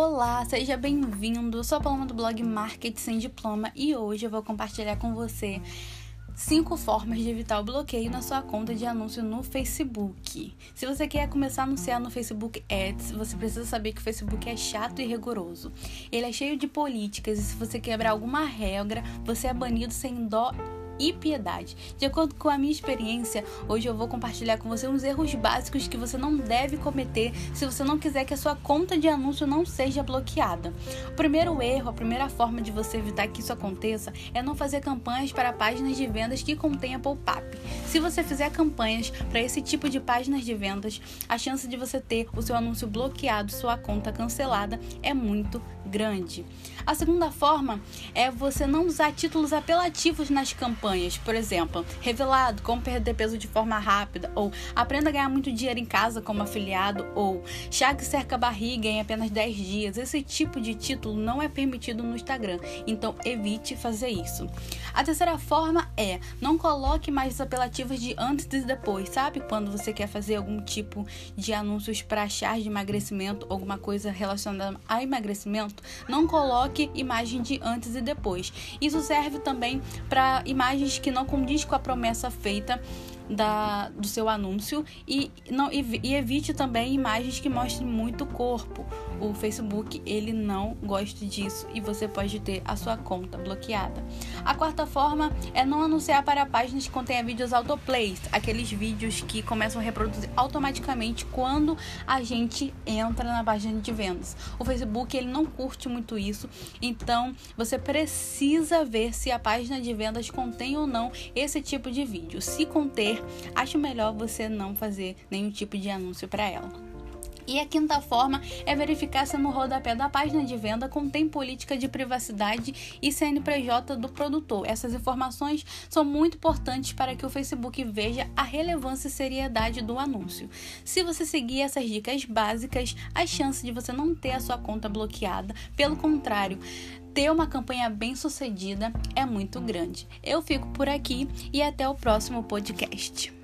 Olá, seja bem-vindo. Sou a Paloma do blog Marketing Sem Diploma e hoje eu vou compartilhar com você cinco formas de evitar o bloqueio na sua conta de anúncio no Facebook. Se você quer começar a anunciar no Facebook Ads, você precisa saber que o Facebook é chato e rigoroso. Ele é cheio de políticas e se você quebrar alguma regra, você é banido sem dó e piedade. De acordo com a minha experiência, hoje eu vou compartilhar com você uns erros básicos que você não deve cometer se você não quiser que a sua conta de anúncio não seja bloqueada. O primeiro erro, a primeira forma de você evitar que isso aconteça é não fazer campanhas para páginas de vendas que contenha pop-up. Se você fizer campanhas para esse tipo de páginas de vendas, a chance de você ter o seu anúncio bloqueado, sua conta cancelada é muito grande. A segunda forma é você não usar títulos apelativos nas campanhas, por exemplo, revelado como perder peso de forma rápida, ou aprenda a ganhar muito dinheiro em casa como afiliado, ou chá que cerca a barriga em apenas 10 dias. Esse tipo de título não é permitido no Instagram, então evite fazer isso. A terceira forma é não coloque mais apelativos de antes e depois, sabe? Quando você quer fazer algum tipo de anúncios para chás de emagrecimento, alguma coisa relacionada a emagrecimento, não coloque imagem de antes e depois. Isso serve também para imagens que não condiz com a promessa feita da, do seu anúncio e, não, e, e evite também imagens que mostrem muito corpo. O Facebook ele não gosta disso e você pode ter a sua conta bloqueada. A quarta forma é não anunciar para páginas que contenham vídeos autoplays, aqueles vídeos que começam a reproduzir automaticamente quando a gente entra na página de vendas. O Facebook ele não curte muito isso, então você precisa ver se a página de vendas contém ou não esse tipo de vídeo. Se conter, acho melhor você não fazer nenhum tipo de anúncio para ela. E a quinta forma é verificar se no rodapé da página de venda contém política de privacidade e CNPJ do produtor. Essas informações são muito importantes para que o Facebook veja a relevância e seriedade do anúncio. Se você seguir essas dicas básicas, a chance de você não ter a sua conta bloqueada, pelo contrário, ter uma campanha bem sucedida é muito grande. Eu fico por aqui e até o próximo podcast.